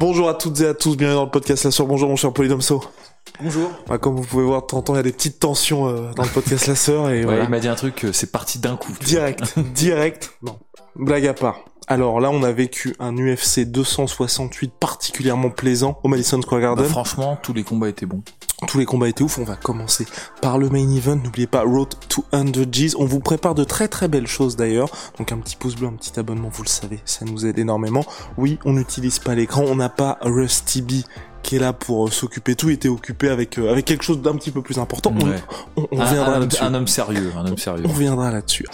Bonjour à toutes et à tous, bienvenue dans le podcast La Sœur. Bonjour mon cher Polydomso. Bonjour. Ah, comme vous pouvez voir, de temps en temps, il y a des petites tensions euh, dans le podcast La Sœur et Ouais, voilà. il m'a dit un truc, euh, c'est parti d'un coup. Direct, direct. Non, blague à part. Alors là, on a vécu un UFC 268 particulièrement plaisant au Madison Square Bah, Garden. franchement, tous les combats étaient bons. Tous les combats étaient ouf. On va commencer par le main event. N'oubliez pas Road to 100 G's. On vous prépare de très très belles choses d'ailleurs. Donc un petit pouce bleu, un petit abonnement, vous le savez, ça nous aide énormément. Oui, on n'utilise pas l'écran. On n'a pas Rusty B qui est là pour euh, s'occuper de tout. Il était occupé avec euh, avec quelque chose d'un petit peu plus important. On- Ouais. On, on Un, reviendra un- là-dessus. un homme sérieux, un homme sérieux. On reviendra là-dessus.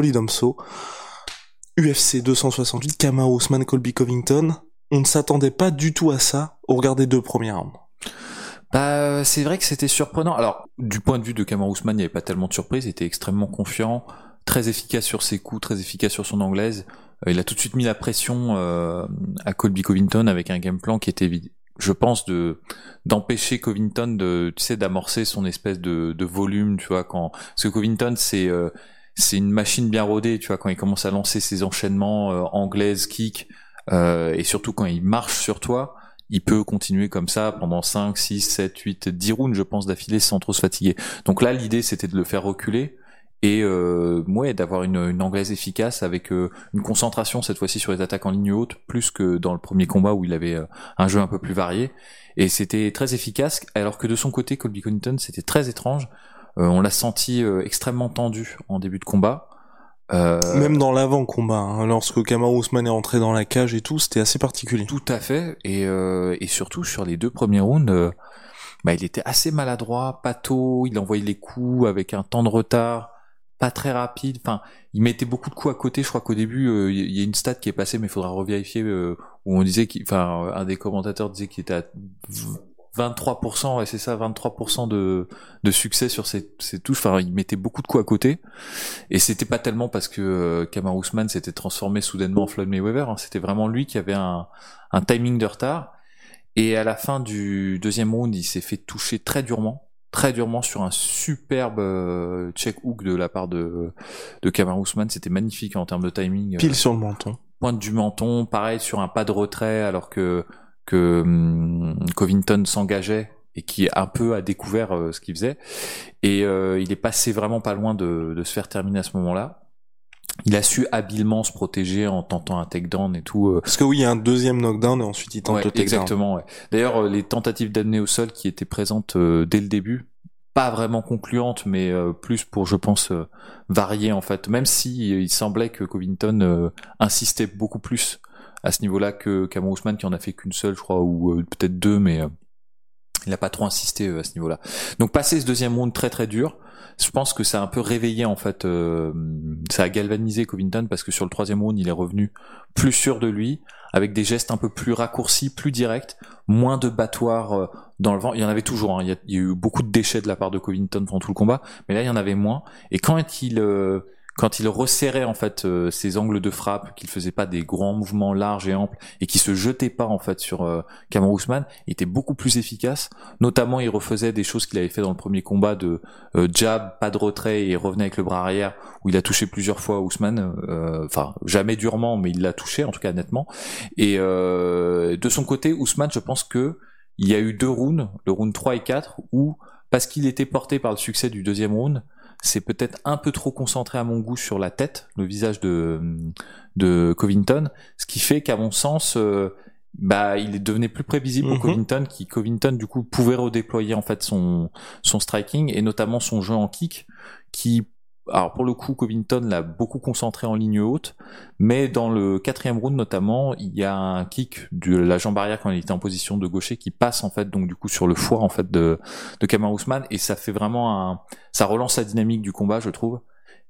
Polydomso, UFC 268, Kamaru Usman, Colby Covington. On ne s'attendait pas du tout à ça au regard des deux premiers rounds. Bah, euh, c'est vrai que c'était surprenant. Alors, du point de vue de Kamar Ousmane, il n'y avait pas tellement de surprise. Il était extrêmement confiant, très efficace sur ses coups, très efficace sur son anglaise. Euh, il a tout de suite mis la pression euh, à Colby Covington avec un game plan qui était, je pense, de d'empêcher Covington de, tu sais, d'amorcer son espèce de, volume, tu vois, quand parce que Covington c'est c'est une machine bien rodée, tu vois, quand il commence à lancer ses enchaînements euh, anglaise, kick, euh, et surtout quand il marche sur toi, il peut continuer comme ça pendant 5, 6, 7, 8, 10 rounds, je pense, d'affilée sans trop se fatiguer. Donc là, l'idée, c'était de le faire reculer et euh, ouais, d'avoir une, anglaise efficace avec euh, une concentration cette fois-ci sur les attaques en ligne haute, plus que dans le premier combat où il avait euh, un jeu un peu plus varié. Et c'était très efficace, alors que de son côté, Colby Covington, c'était très étrange. Euh, on l'a senti euh, extrêmement tendu en début de combat. Euh, Même dans l'avant-combat, hein, lorsque Kamaru Usman est rentré dans la cage et tout, c'était assez particulier. Tout à fait, et, euh, et surtout sur les deux premiers rounds, euh, bah, il était assez maladroit, pato, il envoyait les coups avec un temps de retard, pas très rapide, enfin, il mettait beaucoup de coups à côté, je crois qu'au début, il y a une stat qui est passée, mais il faudra revérifier, euh, où on disait qu'il, enfin, un des commentateurs disait qu'il était à 23%, ouais, c'est ça, 23% de, de succès sur ses, ses touches, enfin, il mettait beaucoup de coups à côté, et c'était pas tellement parce que euh, Kamaru Usman s'était transformé soudainement en Floyd Mayweather, hein, c'était vraiment lui qui avait un, un timing de retard. Et à la fin du deuxième round, il s'est fait toucher très durement, très durement sur un superbe euh, check hook de la part de de Kamaru Usman. C'était magnifique en termes de timing. Pile Euh, sur le menton. pointe du menton, pareil sur un pas de retrait alors que que hum, Covington s'engageait et qui un peu a découvert euh, ce qu'il faisait. Et euh, il est passé vraiment pas loin de, de se faire terminer à ce moment-là. Il a su habilement se protéger en tentant un takedown et tout. euh, Parce que oui, il y a un deuxième knockdown et ensuite il tente Ouais, le takedown. exactement. Ouais. D'ailleurs, euh, les tentatives d'amener au sol qui étaient présentes dès le début, pas vraiment concluantes, mais plus pour, je pense, varier en fait. Même si il semblait que Covington insistait beaucoup plus à ce niveau-là que Cameron Ousmane qui en a fait qu'une seule, je crois, ou euh, peut-être deux, mais euh, il n'a pas trop insisté euh, à ce niveau-là. Donc passer ce deuxième round très très dur, je pense que ça a un peu réveillé en fait, ça a galvanisé Covington parce que sur le troisième round il est revenu plus sûr de lui, avec des gestes un peu plus raccourcis, plus directs, moins de battoirs dans le vent. Il y en avait toujours, hein. il, y a, eu beaucoup de déchets de la part de Covington pendant tout le combat, mais là il y en avait moins. Et quand il euh, quand il resserrait en fait euh, ses angles de frappe, qu'il faisait pas des grands mouvements larges et amples et qu'il se jetait pas en fait sur euh, Cameron Ousmane, il était beaucoup plus efficace. Notamment, il refaisait des choses qu'il avait fait dans le premier combat de euh, jab, pas de retrait et revenait avec le bras arrière où il a touché plusieurs fois Ousmane. euh, Enfin, jamais durement, mais il l'a touché en tout cas nettement. Et euh, de son côté, Ousmane, je pense que il y a eu deux rounds, le round 3 et 4, où parce qu'il était porté par le succès du deuxième round, c'est peut-être un peu trop concentré à mon goût sur la tête, le visage de, de Covington, ce qui fait qu'à mon sens, euh, bah, il devenait plus prévisible pour Mhm. Covington, qui Covington du coup pouvait redéployer en fait son son striking et notamment son jeu en kick, qui alors pour le coup, Covington l'a beaucoup concentré en ligne haute, mais dans le quatrième round notamment, il y a un kick de la jambe arrière quand il était en position de gaucher qui passe en fait donc du coup sur le foie en fait de de Kamar Ousmane et ça fait vraiment un, ça relance la dynamique du combat, je trouve.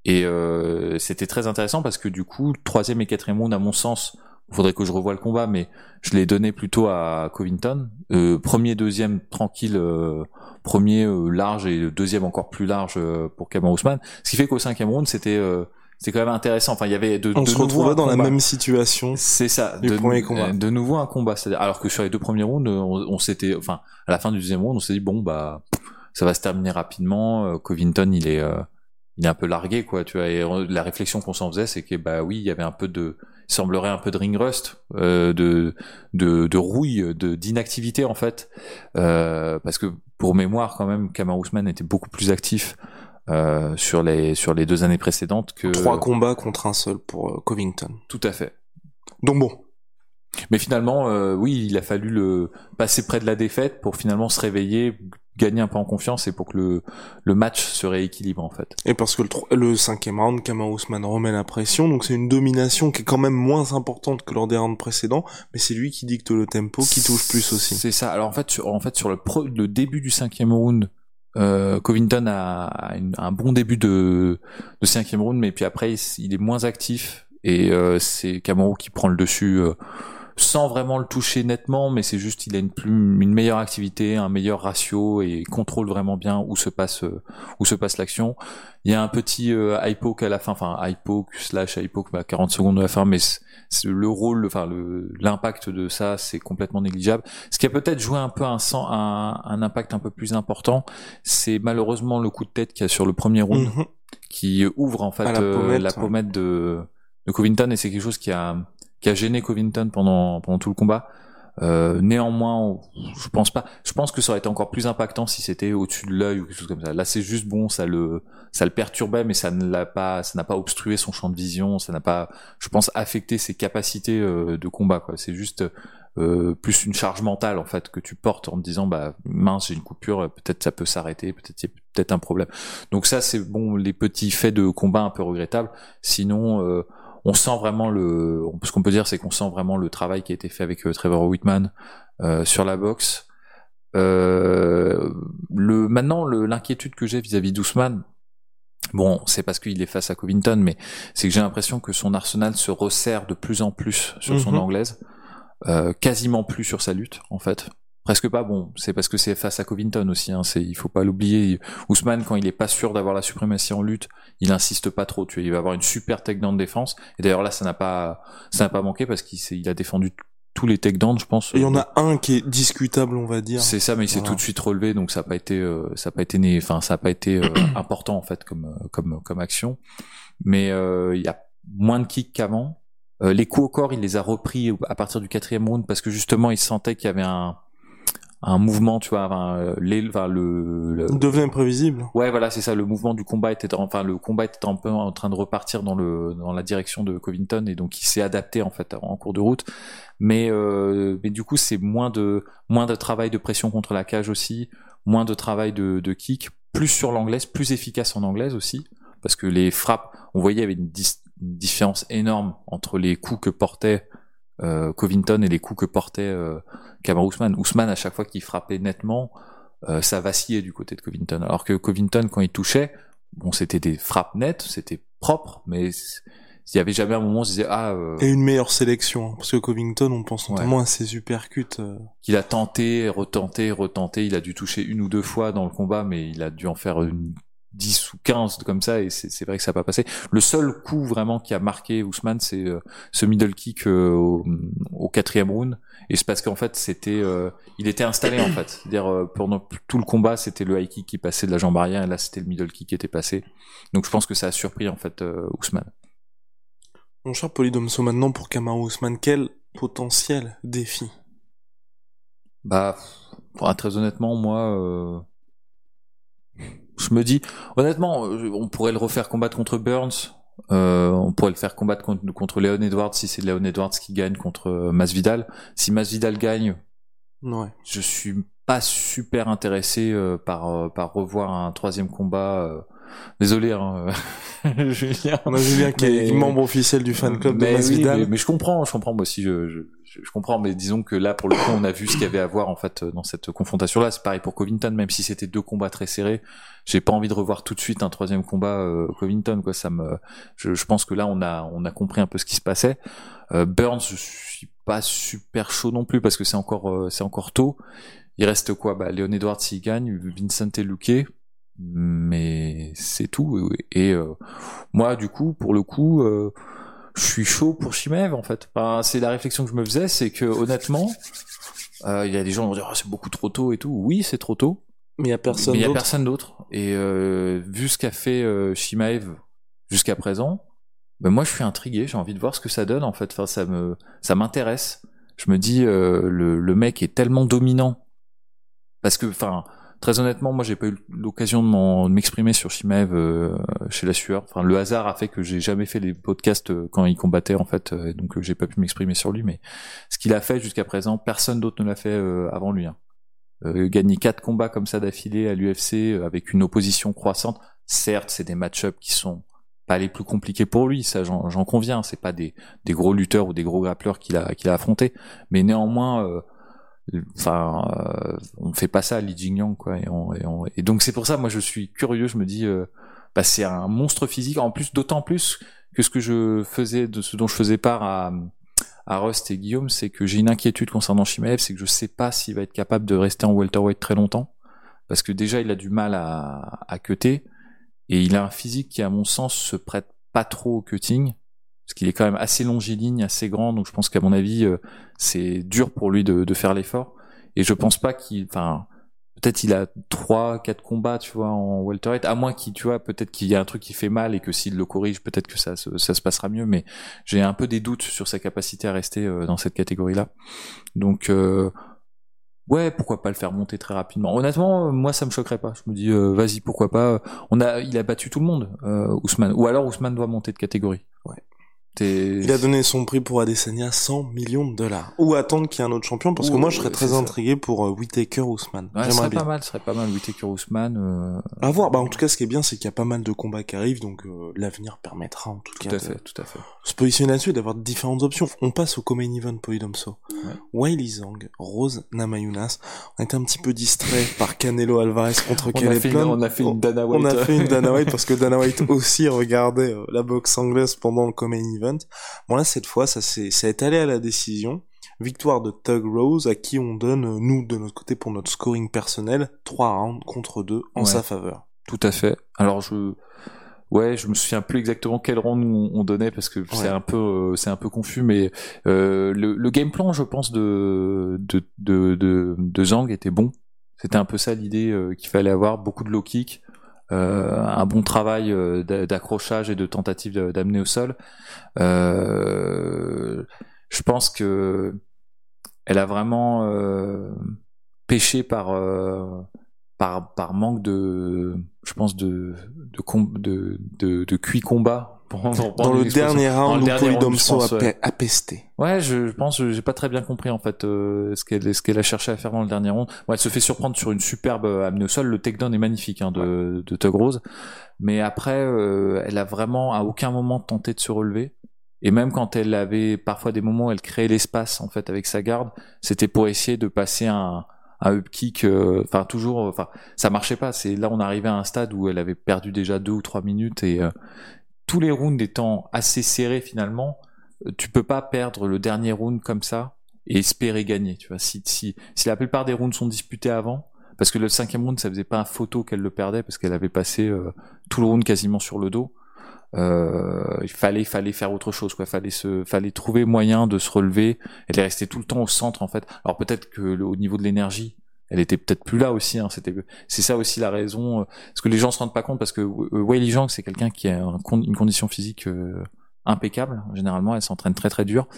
Et euh, c'était très intéressant parce que du coup, troisième et quatrième round, à mon sens, faudrait que je revoie le combat, mais je l'ai donné plutôt à Covington. Euh, premier, deuxième, tranquille. Euh, premier euh, large et deuxième encore plus large euh, pour Cameron Ousmane. Ce qui fait qu'au cinquième round, c'était euh, c'est quand même intéressant. Enfin, il y avait de, on de se retrouvait dans la même situation. C'est ça. Du de, premier combat. De nouveau un combat. Alors que sur les deux premiers rounds, on, on s'était, enfin, à la fin du deuxième round, on s'est dit bon bah, ça va se terminer rapidement. Covington, il est, il est un peu largué quoi. Tu vois. Et la réflexion qu'on s'en faisait, c'est que bah oui, il y avait un peu de, il semblerait un peu de ring rust, euh, de, de, de rouille, de d'inactivité en fait, euh, parce que pour mémoire quand même, Kamar Ousmane était beaucoup plus actif euh, sur les sur les deux années précédentes que trois combats contre un seul pour euh, Covington. Tout à fait. Donc bon. Mais finalement, euh, oui, il a fallu le passer près de la défaite pour finalement se réveiller, gagner un peu en confiance et pour que le, le match se rééquilibre en fait. Et parce que le, le cinquième round, Kamar Ousmane remet la pression, donc c'est une domination qui est quand même moins importante que lors des rounds précédents, mais c'est lui qui dicte le tempo, qui touche plus aussi. C'est ça. Alors en fait, sur, en fait, sur le, pro, le début du cinquième round, euh, Covington a, a une, un bon début de, de cinquième round, mais puis après il, est moins actif et euh, c'est Camaro qui prend le dessus. Euh, sans vraiment le toucher nettement, mais c'est juste il a une, plus, une meilleure activité, un meilleur ratio et contrôle vraiment bien où se passe euh, où se passe l'action. Il y a un petit euh, high poke à la fin, enfin high poke slash high poke à 40 secondes de la fin, mais le rôle, enfin l'impact de ça, c'est complètement négligeable. Ce qui a peut-être joué un peu un, un, un impact un peu plus important, c'est malheureusement le coup de tête qu'il y a sur le premier round, Mhm. qui ouvre en fait la euh, pommette, la pommette de, de Covington et c'est quelque chose qui a qui a gêné Covington pendant pendant tout le combat. Euh, néanmoins, je pense pas. Je pense que ça aurait été encore plus impactant si c'était au-dessus de l'œil ou quelque chose comme ça. Là, c'est juste bon, ça le ça le perturbait, mais ça ne l'a pas, ça n'a pas obstrué son champ de vision, ça n'a pas, je pense, affecté ses capacités euh, de combat. Quoi. C'est juste euh, plus une charge mentale en fait que tu portes en te disant bah mince, j'ai une coupure, peut-être ça peut s'arrêter, peut-être y a peut-être un problème. Donc ça, c'est bon, les petits faits de combat un peu regrettables. Sinon. On sent vraiment le ce qu'on peut dire c'est qu'on sent vraiment le travail qui a été fait avec euh, Trevor Whitman euh, sur la boxe euh, le maintenant l'inquiétude que j'ai vis-à-vis d'Ousmane bon c'est parce qu'il est face à Covington mais c'est que j'ai l'impression que son arsenal se resserre de plus en plus sur son Mhm. anglaise euh, quasiment plus sur sa lutte en fait presque pas bon c'est parce que c'est face à Covington aussi hein, c'est il faut pas l'oublier. Ousmane quand il est pas sûr d'avoir la suprématie en lutte il insiste pas trop tu vois il va avoir une super takedown de défense. Et d'ailleurs là ça n'a pas ça n'a pas manqué parce qu'il il a défendu tous les takedowns je pense. Il y en a un qui est discutable, on va dire. c'est ça mais il s'est tout de suite relevé donc ça a pas été euh, ça a pas été né enfin ça a pas été euh, important en fait comme euh, comme comme action. Mais euh, il y a moins de kicks qu'avant. Les coups au corps il les a repris à partir du quatrième round parce que justement il sentait qu'il y avait un un mouvement tu vois enfin, euh, les- enfin, le, le- devient imprévisible. Ouais, voilà, c'est ça. Le mouvement du combat était, enfin, le combat était un peu en train de repartir dans le dans la direction de Covington et donc il s'est adapté en fait en cours de route. Mais euh, mais du coup, c'est moins de moins de travail de pression contre la cage aussi, moins de travail de de kick, plus sur l'anglaise, plus efficace en anglaise aussi, parce que les frappes, on voyait il y avait une, une différence énorme entre les coups que portait Covington et les coups que portait euh, Kamar Ousmane. Ousmane à chaque fois qu'il frappait nettement euh, ça vacillait du côté de Covington. Alors que Covington, quand il touchait, bon, c'était des frappes nettes, c'était propre, mais il y avait jamais un moment où on se disait ah euh, Et une meilleure sélection. hein, Parce que Covington, on pense Ouais. notamment à ses uppercuts. euh, qu'il a tenté, retenté, retenté. Il a dû toucher une ou deux fois dans le combat, mais il a dû en faire une 10 ou 15 comme ça, et c'est vrai que ça n'a pas passé. Le seul coup vraiment qui a marqué Ousmane, c'est euh, ce middle kick euh, au, au quatrième round. Et c'est parce qu'en fait, c'était, euh, il était installé en fait. C'est-à-dire pendant tout le combat, c'était le high kick qui passait de la jambe arrière, et là c'était le middle kick qui était passé. Donc je pense que ça a surpris en fait Ousmane. Mon cher Polydomso, maintenant pour Kamaru Ousmane, quel potentiel défi? Bah, pour être très honnêtement, moi, je me dis, honnêtement, euh, on pourrait le refaire combattre contre Burns. euh, on pourrait le faire combattre contre, contre Léon Edwards si c'est Léon Edwards qui gagne contre euh, Masvidal. Si Masvidal gagne, Ouais. je suis pas super intéressé euh, par par revoir un troisième combat. Euh, désolé, hein, Julien. On a Julien qui est membre officiel du fan club de Masvidal. mais, je comprends, je comprends moi aussi, je, je, je, comprends, mais disons que là, pour le coup, on a vu ce qu'il y avait à voir en fait dans cette confrontation-là. C'est pareil pour Covington, même si c'était deux combats très serrés. J'ai pas envie de revoir tout de suite un troisième combat euh, Covington, quoi. Ça me, je, je, pense que là, on a, on a compris un peu ce qui se passait. Euh, Burns, je suis pas super chaud non plus parce que c'est encore, euh, c'est encore tôt. Il reste quoi? Bah, Léon Edwards s'il gagne, Vincent et Luque, mais c'est tout. Et euh, moi, du coup, pour le coup, euh, je suis chaud pour Shimev en fait. Enfin, c'est la réflexion que je me faisais, c'est que honnêtement, euh, il y a des gens qui vont dire oh, c'est beaucoup trop tôt et tout. Oui, c'est trop tôt. Mais il y a personne. Mais il y a personne d'autre. Et vu ce qu'a fait Shimaev jusqu'à présent, ben moi je suis intrigué. J'ai envie de voir ce que ça donne en fait. Enfin, ça me, ça m'intéresse. Je me dis le, le mec est tellement dominant parce que, enfin, très honnêtement, moi, j'ai pas eu l'occasion de m'exprimer sur Shimev euh, chez la sueur. Enfin, le hasard a fait que j'ai jamais fait les podcasts euh, quand il combattait, en fait, euh, donc j'ai pas pu m'exprimer sur lui. Mais ce qu'il a fait jusqu'à présent, personne d'autre ne l'a fait avant lui. Hein. gagner quatre combats comme ça d'affilée à l'UFC avec une opposition croissante. Certes, c'est des match-ups qui sont pas les plus compliqués pour lui, ça j'en conviens. C'est pas des, gros lutteurs ou des gros grappleurs qu'il a qu'il a mais néanmoins enfin euh, on fait pas ça à Li Jingyang quoi et, donc c'est pour ça moi je suis curieux je me dis euh, bah c'est un monstre physique en plus d'autant plus que ce que je faisais de ce dont je faisais part à à Rust et Guillaume c'est que j'ai une inquiétude concernant Shimaev c'est que je sais pas s'il va être capable de rester en welterweight très longtemps parce que déjà il a du mal à à cutter et il a un physique qui à mon sens se prête pas trop au cutting parce qu'il est quand même assez longiligne, assez grand, donc je pense qu'à mon avis, euh, c'est dur pour lui de, de faire l'effort. Et je pense pas qu'il, enfin, peut-être il a trois, quatre combats, tu vois, en welterweight, à moins qu'il, tu vois, peut-être qu'il y a un truc qui fait mal et que s'il le corrige, peut-être que ça, ça se passera mieux. Mais j'ai un peu des doutes sur sa capacité à rester euh, dans cette catégorie-là. Donc euh, ouais, pourquoi pas le faire monter très rapidement. Honnêtement, moi ça me choquerait pas. Je me dis vas-y, pourquoi pas. On a, il a battu tout le monde, Ousmane. Ou alors Ousmane doit monter de catégorie. Ouais. Il a donné son prix pour Adesanya 100 millions de dollars. Ou attendre qu'il y ait un autre champion, parce que moi je serais très intrigué pour euh, Whitaker Ousmane. Ouais, ce serait pas mal, ce serait pas mal Whitaker Ousmane. Euh... À voir. Bah en tout cas, ce qui est bien, c'est qu'il y a pas mal de combats qui arrivent, donc euh, l'avenir permettra en tout, tout cas. À fait, tout à fait. Se positionner là-dessus, d'avoir différentes options. On passe au Comain Event Polydomso. Ouais. Wiley Zhang, Rose Namayunas. On a été un petit peu distrait par Canelo Alvarez contre Caleb Plant. On a fait une Dana White. On a fait une Dana White parce que Dana White aussi regardait euh, la boxe anglaise pendant le Comain Event. Bon là, cette fois, ça s'est, ça est allé à la décision. Victoire de Tug Rose, à qui on donne, nous, de notre côté, pour notre scoring personnel, 3 rounds contre 2 en sa faveur. Tout à fait. Alors, je, ouais, je me souviens plus exactement quel round on, donnait parce que c'est un peu, euh, c'est un peu confus, mais euh, le, le, game plan, je pense, de, de, de, de, de Zhang était bon. C'était un peu ça l'idée euh, qu'il fallait avoir, beaucoup de low kick, euh, un bon travail euh, d'accrochage et de tentative d'amener au sol. Euh, je pense que elle a vraiment euh, pêché par manque de je pense de de de de, de cuit combat dans le dernier round où Polydomso a, ouais. a, pesté. Ouais, je, pense, j'ai pas très bien compris en fait euh, ce qu'elle ce qu'elle a cherché à faire dans le dernier round. Ouais, elle se fait surprendre sur une superbe euh, amenée au sol. Le takedown est magnifique hein, de, de Tug Rose, mais après, euh, elle a vraiment à aucun moment tenté de se relever. Et même quand elle avait parfois des moments où elle créait l'espace en fait avec sa garde, c'était pour essayer de passer un un up kick euh, enfin toujours enfin ça marchait pas c'est là on arrivait à un stade où elle avait perdu déjà deux ou trois minutes et tous les rounds étant assez serrés finalement, euh, tu peux pas perdre le dernier round comme ça et espérer gagner. Tu vois, si, si, si la plupart des rounds sont disputés avant, parce que le cinquième round, ça faisait pas un photo qu'elle le perdait parce qu'elle avait passé euh, tout le round quasiment sur le dos. Euh, il fallait, fallait faire autre chose, quoi. Fallait se, fallait trouver moyen de se relever. Elle est restée tout le temps au centre, en fait. Alors peut-être que au niveau de l'énergie, elle était peut-être plus là aussi. Hein, c'était, c'est ça aussi la raison. Euh, parce que les gens se rendent pas compte parce que euh, Weili Zhang c'est quelqu'un qui a une condition physique euh, impeccable. Généralement, elle s'entraîne très très dur.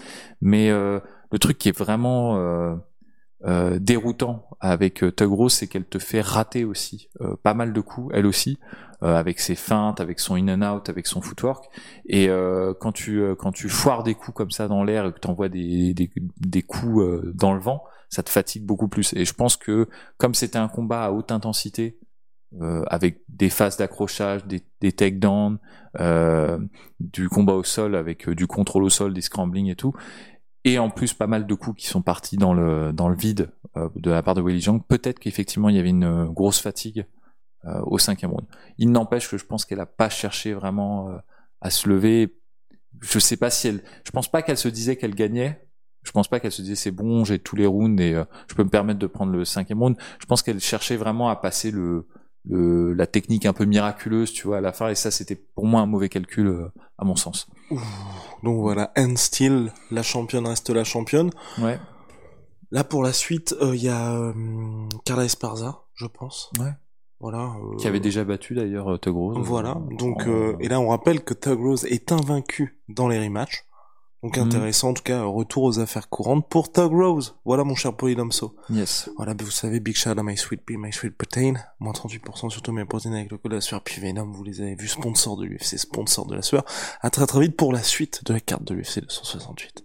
Mais le truc qui est vraiment euh, déroutant avec Rose, c'est qu'elle te fait rater aussi pas mal de coups, elle aussi, avec ses feintes, avec son in and out, avec son footwork. Et quand tu quand tu foires des coups comme ça dans l'air et que tu envoies des, des, des coups dans le vent, ça te fatigue beaucoup plus. Et je pense que comme c'était un combat à haute intensité, euh, avec des phases d'accrochage, des, des takedowns, euh, du combat au sol avec du contrôle au sol, des scramblings et tout. Et en plus, pas mal de coups qui sont partis dans le dans le vide de la part de Willie Jang. Peut-être qu'effectivement, il y avait une grosse fatigue au cinquième round. Il n'empêche que je pense qu'elle a pas cherché vraiment à se lever. Je sais pas si elle, je pense pas qu'elle se disait qu'elle gagnait. Je pense pas qu'elle se disait c'est bon, j'ai tous les rounds et euh, je peux me permettre de prendre le cinquième round. Je pense qu'elle cherchait vraiment à passer le, le, la technique un peu miraculeuse, tu vois, à la fin. Et ça, c'était pour moi un mauvais calcul, euh, à mon sens. Donc voilà, and still, la championne reste la championne. Ouais. Là, pour la suite, il euh, y a Carla Esparza, je pense. Ouais. Voilà. Euh, Qui avait déjà battu d'ailleurs Tug Rose. Voilà. Donc euh, et là on rappelle que Tug Rose est invaincu dans les rematchs. Donc mhm. intéressant en tout cas retour aux affaires courantes pour Tug Rose. Voilà mon cher Polydomso. Yes. Voilà, vous savez Big Shout à My Sweet Pea, My Sweet Protein, moins 38% sur tous mes protéines avec le code de la sueur. Puis Venom, vous les avez vus, sponsor de l'UFC, sponsor de la sueur. À très très vite pour la suite de la carte de l'UFC 268.